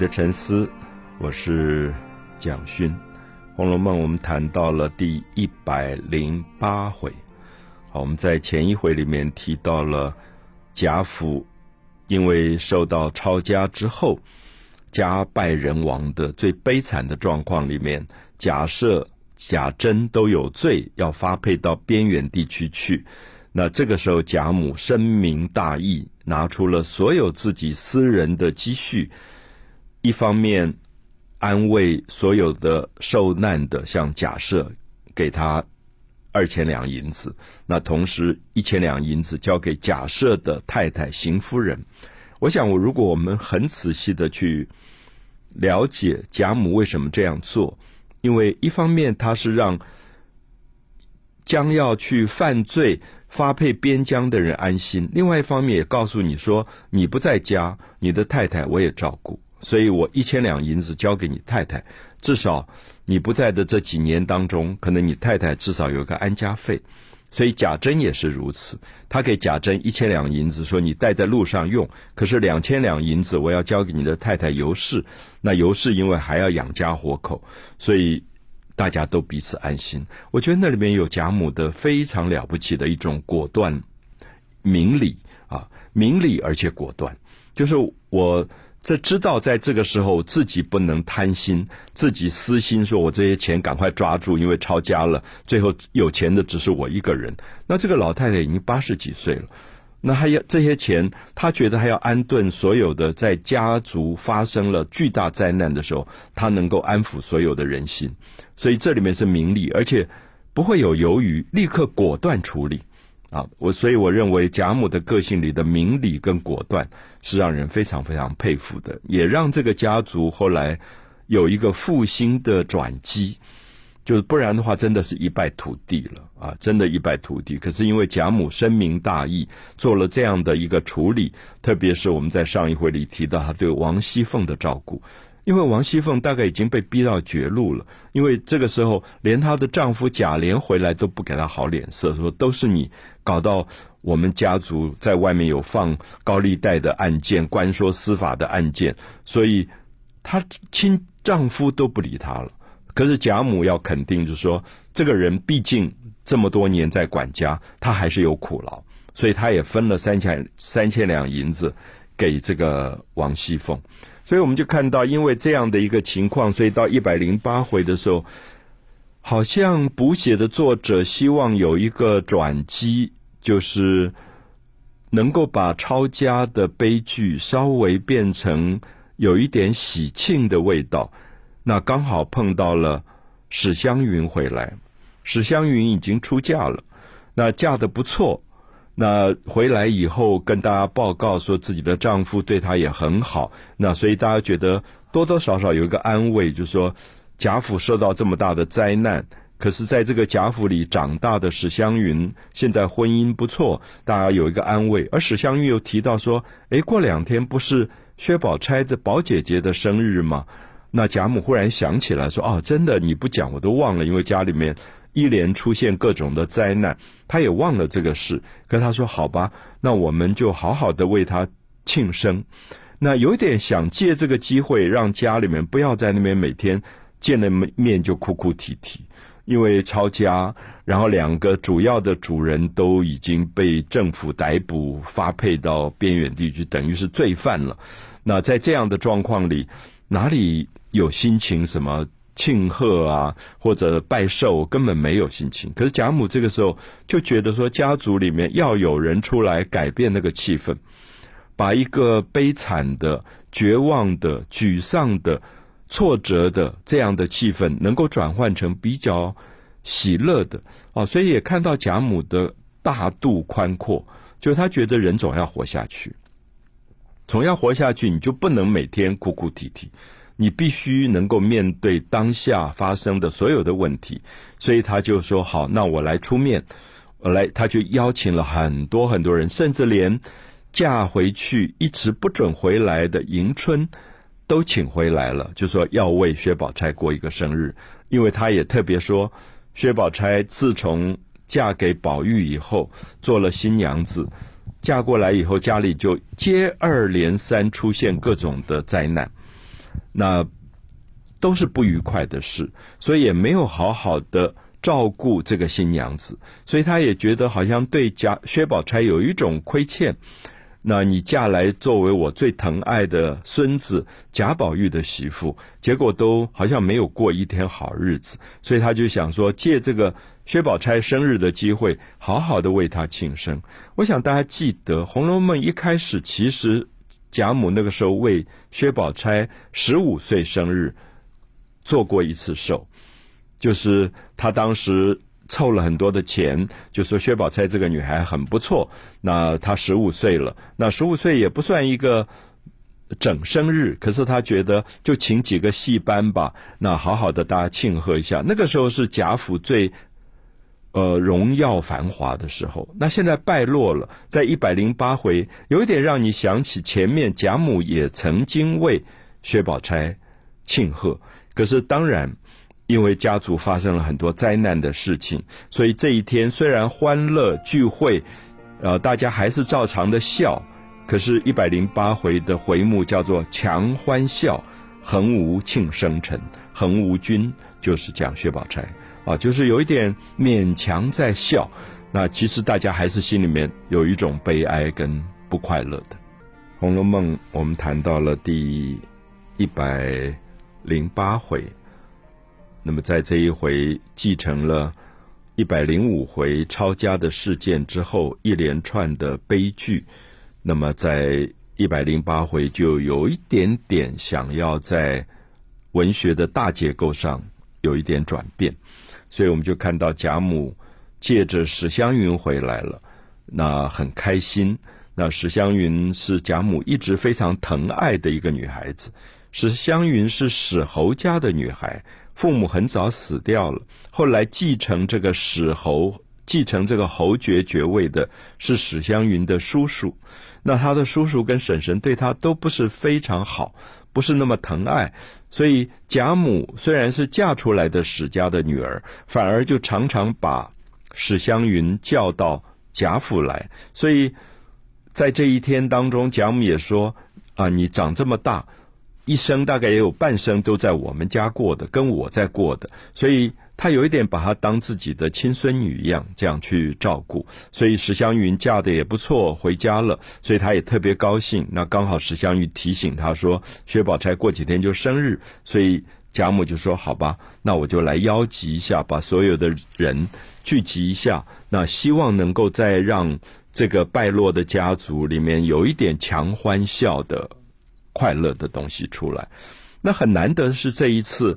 的沉思，我是蒋勋。《红楼梦》我们谈到了第一百零八回。好，我们在前一回里面提到了贾府因为受到抄家之后家败人亡的最悲惨的状况里面，假设贾珍都有罪，要发配到边远地区去。那这个时候，贾母深明大义，拿出了所有自己私人的积蓄。一方面安慰所有的受难的，像假设给他二千两银子，那同时一千两银子交给假设的太太邢夫人。我想，我如果我们很仔细的去了解贾母为什么这样做，因为一方面他是让将要去犯罪发配边疆的人安心，另外一方面也告诉你说，你不在家，你的太太我也照顾。所以我一千两银子交给你太太，至少你不在的这几年当中，可能你太太至少有个安家费。所以贾珍也是如此，他给贾珍一千两银子，说你带在路上用。可是两千两银子我要交给你的太太尤氏，那尤氏因为还要养家活口，所以大家都彼此安心。我觉得那里面有贾母的非常了不起的一种果断、明理啊，明理而且果断，就是我。这知道在这个时候自己不能贪心，自己私心，说我这些钱赶快抓住，因为抄家了，最后有钱的只是我一个人。那这个老太太已经八十几岁了，那还要这些钱，她觉得还要安顿所有的，在家族发生了巨大灾难的时候，她能够安抚所有的人心。所以这里面是名利，而且不会有犹豫，立刻果断处理。啊，我所以我认为贾母的个性里的明理跟果断是让人非常非常佩服的，也让这个家族后来有一个复兴的转机。就是不然的话，真的是一败涂地了啊！真的，一败涂地。可是因为贾母深明大义，做了这样的一个处理，特别是我们在上一回里提到他对王熙凤的照顾。因为王熙凤大概已经被逼到绝路了，因为这个时候连她的丈夫贾琏回来都不给她好脸色，说都是你搞到我们家族在外面有放高利贷的案件、官说司法的案件，所以她亲丈夫都不理她了。可是贾母要肯定，就是说这个人毕竟这么多年在管家，他还是有苦劳，所以他也分了三千三千两银子给这个王熙凤。所以我们就看到，因为这样的一个情况，所以到一百零八回的时候，好像补写的作者希望有一个转机，就是能够把抄家的悲剧稍微变成有一点喜庆的味道。那刚好碰到了史湘云回来，史湘云已经出嫁了，那嫁的不错。那回来以后跟大家报告说自己的丈夫对她也很好，那所以大家觉得多多少少有一个安慰，就是说贾府受到这么大的灾难，可是在这个贾府里长大的史湘云现在婚姻不错，大家有一个安慰。而史湘云又提到说，哎，过两天不是薛宝钗的宝姐姐的生日吗？那贾母忽然想起来说，哦，真的你不讲我都忘了，因为家里面。一连出现各种的灾难，他也忘了这个事。可他说：“好吧，那我们就好好的为他庆生。”那有点想借这个机会，让家里面不要在那边每天见了面就哭哭啼啼，因为抄家，然后两个主要的主人都已经被政府逮捕，发配到边远地区，等于是罪犯了。那在这样的状况里，哪里有心情什么？庆贺啊，或者拜寿，根本没有心情。可是贾母这个时候就觉得说，家族里面要有人出来改变那个气氛，把一个悲惨的、绝望的、沮丧的、挫折的这样的气氛，能够转换成比较喜乐的啊。所以也看到贾母的大度宽阔，就他觉得人总要活下去，总要活下去，你就不能每天哭哭啼啼。你必须能够面对当下发生的所有的问题，所以他就说：“好，那我来出面，我来。”他就邀请了很多很多人，甚至连嫁回去一直不准回来的迎春都请回来了，就说要为薛宝钗过一个生日。因为他也特别说，薛宝钗自从嫁给宝玉以后，做了新娘子，嫁过来以后，家里就接二连三出现各种的灾难。那都是不愉快的事，所以也没有好好的照顾这个新娘子，所以他也觉得好像对贾薛宝钗有一种亏欠。那你嫁来作为我最疼爱的孙子贾宝玉的媳妇，结果都好像没有过一天好日子，所以他就想说借这个薛宝钗生日的机会，好好的为她庆生。我想大家记得《红楼梦》一开始，其实贾母那个时候为薛宝钗十五岁生日做过一次寿，就是他当时。凑了很多的钱，就说薛宝钗这个女孩很不错。那她十五岁了，那十五岁也不算一个整生日，可是他觉得就请几个戏班吧，那好好的大家庆贺一下。那个时候是贾府最呃荣耀繁华的时候，那现在败落了，在一百零八回，有一点让你想起前面贾母也曾经为薛宝钗庆贺，可是当然。因为家族发生了很多灾难的事情，所以这一天虽然欢乐聚会，呃，大家还是照常的笑。可是，一百零八回的回目叫做“强欢笑，横无庆生辰”，横无君就是讲薛宝钗啊，就是有一点勉强在笑。那其实大家还是心里面有一种悲哀跟不快乐的。《红楼梦》我们谈到了第一百零八回。那么，在这一回继承了一百零五回抄家的事件之后，一连串的悲剧，那么在一百零八回就有一点点想要在文学的大结构上有一点转变，所以我们就看到贾母借着史湘云回来了，那很开心。那史湘云是贾母一直非常疼爱的一个女孩子，史湘云是史侯家的女孩。父母很早死掉了，后来继承这个史侯，继承这个侯爵爵位的是史湘云的叔叔。那他的叔叔跟婶婶对他都不是非常好，不是那么疼爱，所以贾母虽然是嫁出来的史家的女儿，反而就常常把史湘云叫到贾府来。所以在这一天当中，贾母也说：“啊，你长这么大。”一生大概也有半生都在我们家过的，跟我在过的，所以他有一点把她当自己的亲孙女一样，这样去照顾。所以史湘云嫁的也不错，回家了，所以他也特别高兴。那刚好史湘云提醒他说，薛宝钗过几天就生日，所以贾母就说：“好吧，那我就来邀集一下，把所有的人聚集一下，那希望能够再让这个败落的家族里面有一点强欢笑的。”快乐的东西出来，那很难得是这一次，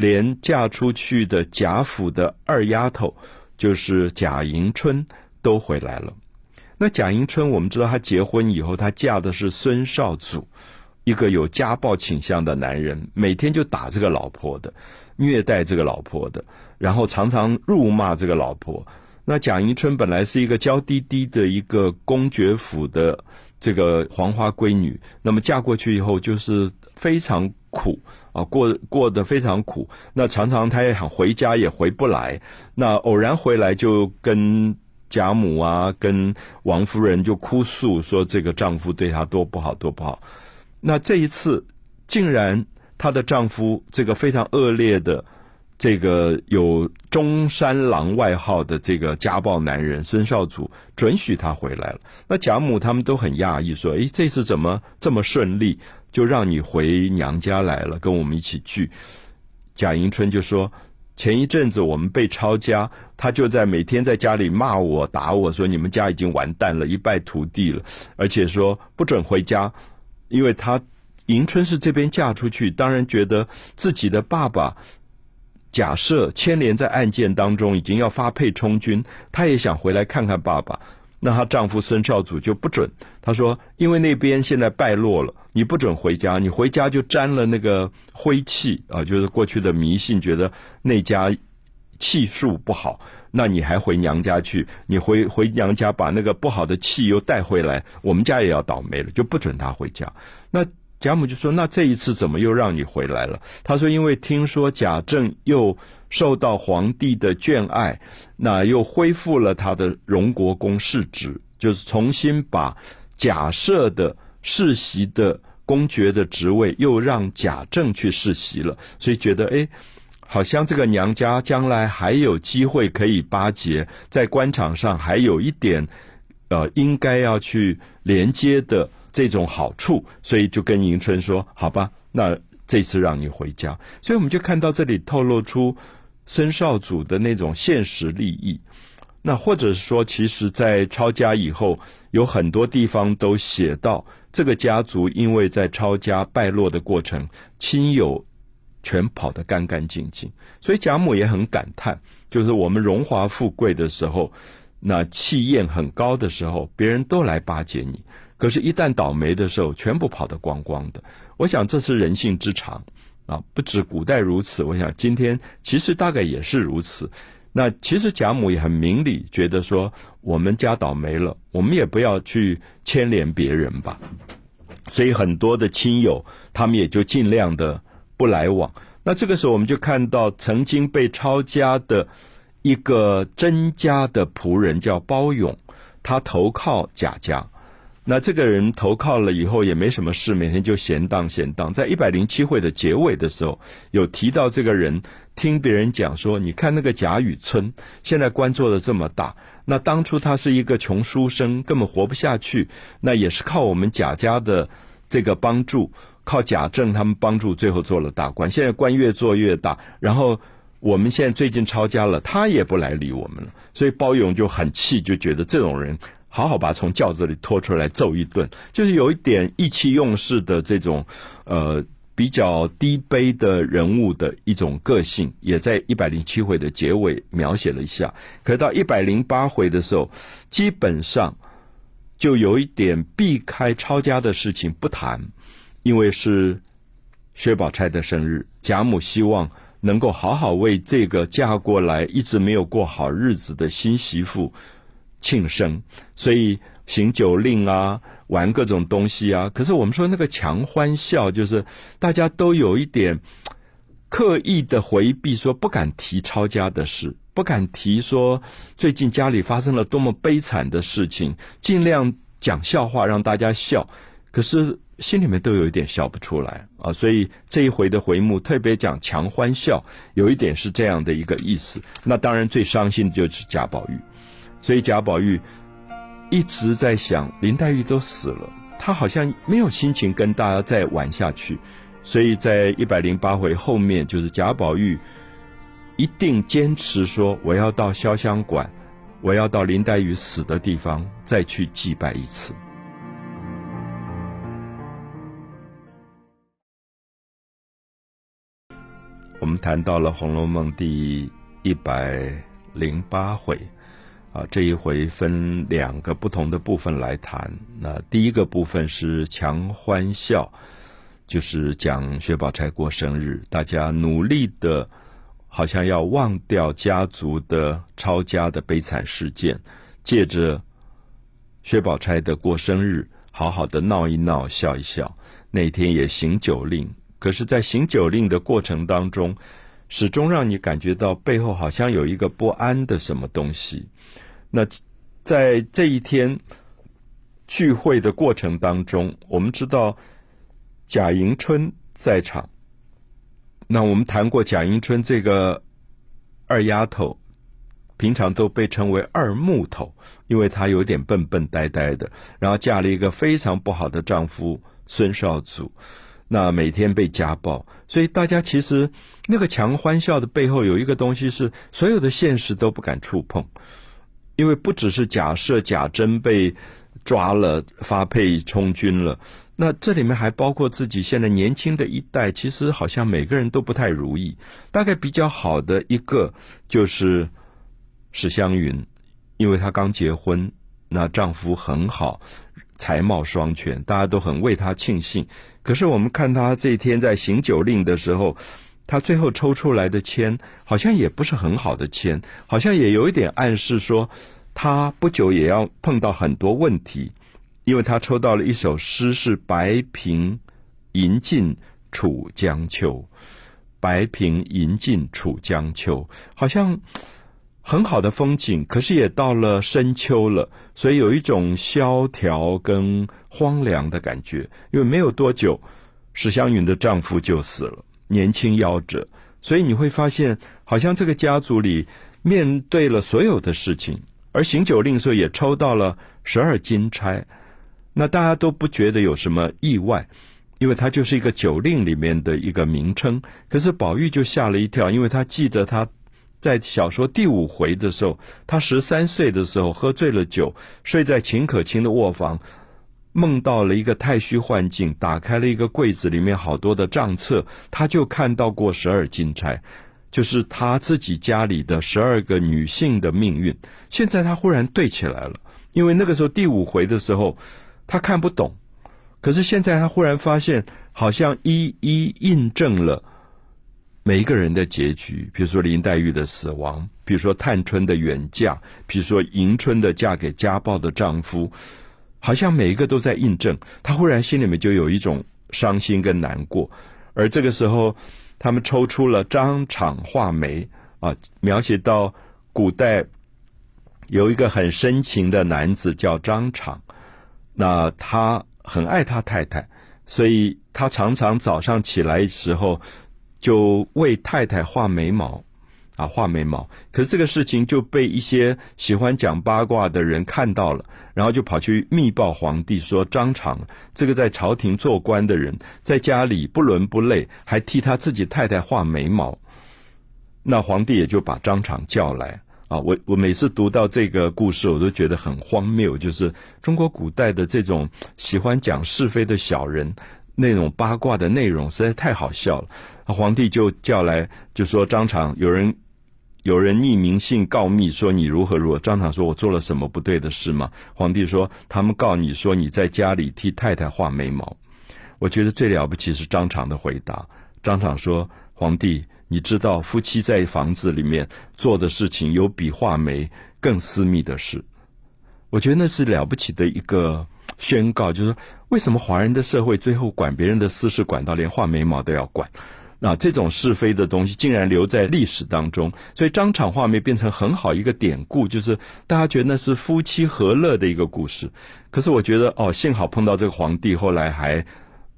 连嫁出去的贾府的二丫头，就是贾迎春都回来了。那贾迎春，我们知道她结婚以后，她嫁的是孙少祖，一个有家暴倾向的男人，每天就打这个老婆的，虐待这个老婆的，然后常常辱骂这个老婆。那贾迎春本来是一个娇滴滴的一个公爵府的。这个黄花闺女，那么嫁过去以后就是非常苦啊，过过得非常苦。那常常她也想回家，也回不来。那偶然回来，就跟贾母啊，跟王夫人就哭诉说，这个丈夫对她多不好，多不好。那这一次，竟然她的丈夫这个非常恶劣的。这个有中山狼外号的这个家暴男人孙少祖准许他回来了。那贾母他们都很讶异，说：“诶，这次怎么这么顺利，就让你回娘家来了，跟我们一起聚？”贾迎春就说：“前一阵子我们被抄家，他就在每天在家里骂我、打我，说你们家已经完蛋了，一败涂地了，而且说不准回家，因为他迎春是这边嫁出去，当然觉得自己的爸爸。”假设牵连在案件当中，已经要发配充军，她也想回来看看爸爸。那她丈夫孙少祖就不准，他说：“因为那边现在败落了，你不准回家，你回家就沾了那个灰气啊，就是过去的迷信，觉得那家气数不好。那你还回娘家去？你回回娘家把那个不好的气又带回来，我们家也要倒霉了，就不准他回家。那。”贾母就说：“那这一次怎么又让你回来了？”他说：“因为听说贾政又受到皇帝的眷爱，那又恢复了他的荣国公世职，就是重新把假设的世袭的公爵的职位，又让贾政去世袭了，所以觉得哎，好像这个娘家将来还有机会可以巴结，在官场上还有一点呃应该要去连接的这种好处，所以就跟迎春说：“好吧，那这次让你回家。”所以我们就看到这里透露出孙少祖的那种现实利益。那或者是说，其实，在抄家以后，有很多地方都写到，这个家族因为在抄家败落的过程，亲友全跑得干干净净，所以贾母也很感叹，就是我们荣华富贵的时候，那气焰很高的时候，别人都来巴结你，可是，一旦倒霉的时候，全部跑得光光的。我想这是人性之常啊，不止古代如此，我想今天其实大概也是如此。那其实贾母也很明理，觉得说我们家倒霉了，我们也不要去牵连别人吧。所以很多的亲友，他们也就尽量的不来往。那这个时候，我们就看到曾经被抄家的一个甄家的仆人叫包勇，他投靠贾家。那这个人投靠了以后也没什么事，每天就闲荡闲荡。在一百零七会的结尾的时候，有提到这个人。听别人讲说，你看那个贾雨村，现在官做的这么大，那当初他是一个穷书生，根本活不下去。那也是靠我们贾家的这个帮助，靠贾政他们帮助，最后做了大官。现在官越做越大，然后我们现在最近抄家了，他也不来理我们了。所以包勇就很气，就觉得这种人好好把从轿子里拖出来揍一顿，就是有一点意气用事的这种呃。比较低卑的人物的一种个性，也在一百零七回的结尾描写了一下。可到一百零八回的时候，基本上就有一点避开抄家的事情不谈，因为是薛宝钗的生日，贾母希望能够好好为这个嫁过来一直没有过好日子的新媳妇庆生，所以行酒令啊。玩各种东西啊！可是我们说那个强欢笑，就是大家都有一点刻意的回避，说不敢提抄家的事，不敢提说最近家里发生了多么悲惨的事情，尽量讲笑话让大家笑，可是心里面都有一点笑不出来啊！所以这一回的回目特别讲强欢笑，有一点是这样的一个意思。那当然最伤心的就是贾宝玉，所以贾宝玉。一直在想林黛玉都死了，他好像没有心情跟大家再玩下去，所以在一百零八回后面，就是贾宝玉一定坚持说我要到潇湘馆，我要到林黛玉死的地方再去祭拜一次。我们谈到了《红楼梦》第一百零八回。啊，这一回分两个不同的部分来谈。那第一个部分是强欢笑，就是讲薛宝钗过生日，大家努力的，好像要忘掉家族的抄家的悲惨事件，借着薛宝钗的过生日，好好的闹一闹，笑一笑。那天也行酒令，可是，在行酒令的过程当中。始终让你感觉到背后好像有一个不安的什么东西。那在这一天聚会的过程当中，我们知道贾迎春在场。那我们谈过贾迎春这个二丫头，平常都被称为二木头，因为她有点笨笨呆呆的，然后嫁了一个非常不好的丈夫孙少祖。那每天被家暴，所以大家其实那个强欢笑的背后有一个东西是所有的现实都不敢触碰，因为不只是假设贾珍被抓了发配充军了，那这里面还包括自己现在年轻的一代，其实好像每个人都不太如意。大概比较好的一个就是史湘云，因为她刚结婚，那丈夫很好，才貌双全，大家都很为他庆幸。可是我们看他这一天在行酒令的时候，他最后抽出来的签好像也不是很好的签，好像也有一点暗示说他不久也要碰到很多问题，因为他抽到了一首诗是“白瓶吟尽楚江秋”，“白瓶吟尽楚江秋”，好像很好的风景，可是也到了深秋了，所以有一种萧条跟荒凉的感觉。因为没有多久，史湘云的丈夫就死了，年轻夭折，所以你会发现，好像这个家族里面对了所有的事情。而行酒令时候也抽到了十二金钗，那大家都不觉得有什么意外，因为它就是一个酒令里面的一个名称。可是宝玉就吓了一跳，因为他记得他在小说第五回的时候，他十三岁的时候喝醉了酒，睡在秦可卿的卧房，梦到了一个太虚幻境，打开了一个柜子，里面好多的账册，他就看到过十二金钗。就是他自己家里的十二个女性的命运，现在他忽然对起来了。因为那个时候第五回的时候，他看不懂，可是现在他忽然发现，好像一一印证了每一个人的结局。比如说林黛玉的死亡，比如说探春的远嫁，比如说迎春的嫁给家暴的丈夫，好像每一个都在印证。他忽然心里面就有一种伤心跟难过，而这个时候。他们抽出了张敞画眉啊，描写到古代有一个很深情的男子叫张敞，那他很爱他太太，所以他常常早上起来时候就为太太画眉毛。啊，画眉毛，可是这个事情就被一些喜欢讲八卦的人看到了，然后就跑去密报皇帝说张敞这个在朝廷做官的人，在家里不伦不类，还替他自己太太画眉毛。那皇帝也就把张敞叫来啊，我我每次读到这个故事，我都觉得很荒谬，就是中国古代的这种喜欢讲是非的小人，那种八卦的内容实在太好笑了。皇帝就叫来，就说张敞有人。有人匿名信告密说你如何如何？张敞说：“我做了什么不对的事吗？”皇帝说：“他们告你说你在家里替太太画眉毛。”我觉得最了不起是张敞的回答。张敞说：“皇帝，你知道夫妻在房子里面做的事情有比画眉更私密的事。”我觉得那是了不起的一个宣告，就是说为什么华人的社会最后管别人的私事管到连画眉毛都要管？那这种是非的东西竟然留在历史当中，所以张敞画眉变成很好一个典故，就是大家觉得那是夫妻和乐的一个故事。可是我觉得哦，幸好碰到这个皇帝，后来还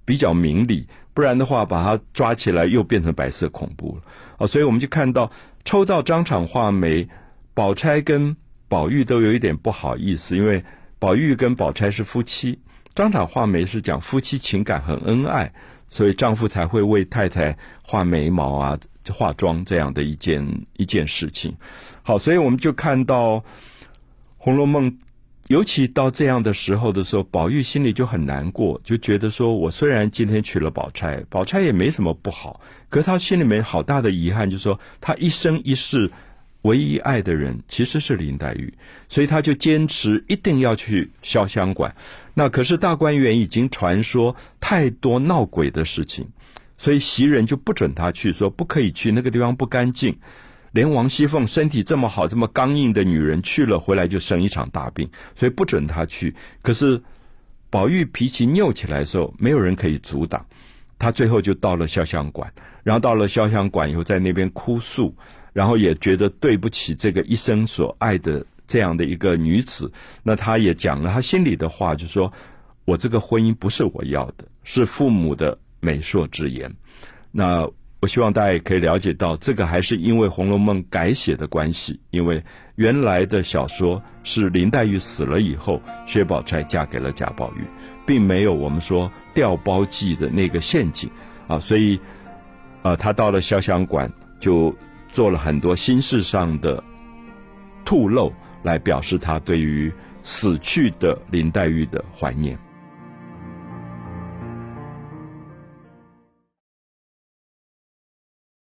比较明理，不然的话把他抓起来又变成白色恐怖了。哦，所以我们就看到抽到张敞画眉，宝钗跟宝玉都有一点不好意思，因为宝玉跟宝钗是夫妻，张敞画眉是讲夫妻情感很恩爱。所以丈夫才会为太太画眉毛啊、化妆这样的一件一件事情。好，所以我们就看到《红楼梦》，尤其到这样的时候的时候，宝玉心里就很难过，就觉得说我虽然今天娶了宝钗，宝钗也没什么不好，可他心里面好大的遗憾，就是说他一生一世唯一爱的人其实是林黛玉，所以他就坚持一定要去潇湘馆。那可是大观园已经传说太多闹鬼的事情，所以袭人就不准他去，说不可以去那个地方不干净。连王熙凤身体这么好、这么刚硬的女人去了，回来就生一场大病，所以不准她去。可是宝玉脾气拗起来的时候，没有人可以阻挡，他最后就到了潇湘馆，然后到了潇湘馆以后，在那边哭诉，然后也觉得对不起这个一生所爱的。这样的一个女子，那她也讲了她心里的话，就说：“我这个婚姻不是我要的，是父母的媒妁之言。”那我希望大家也可以了解到，这个还是因为《红楼梦》改写的关系，因为原来的小说是林黛玉死了以后，薛宝钗嫁给了贾宝玉，并没有我们说调包计的那个陷阱啊，所以，呃，他到了潇湘馆就做了很多心事上的吐露。来表示他对于死去的林黛玉的怀念。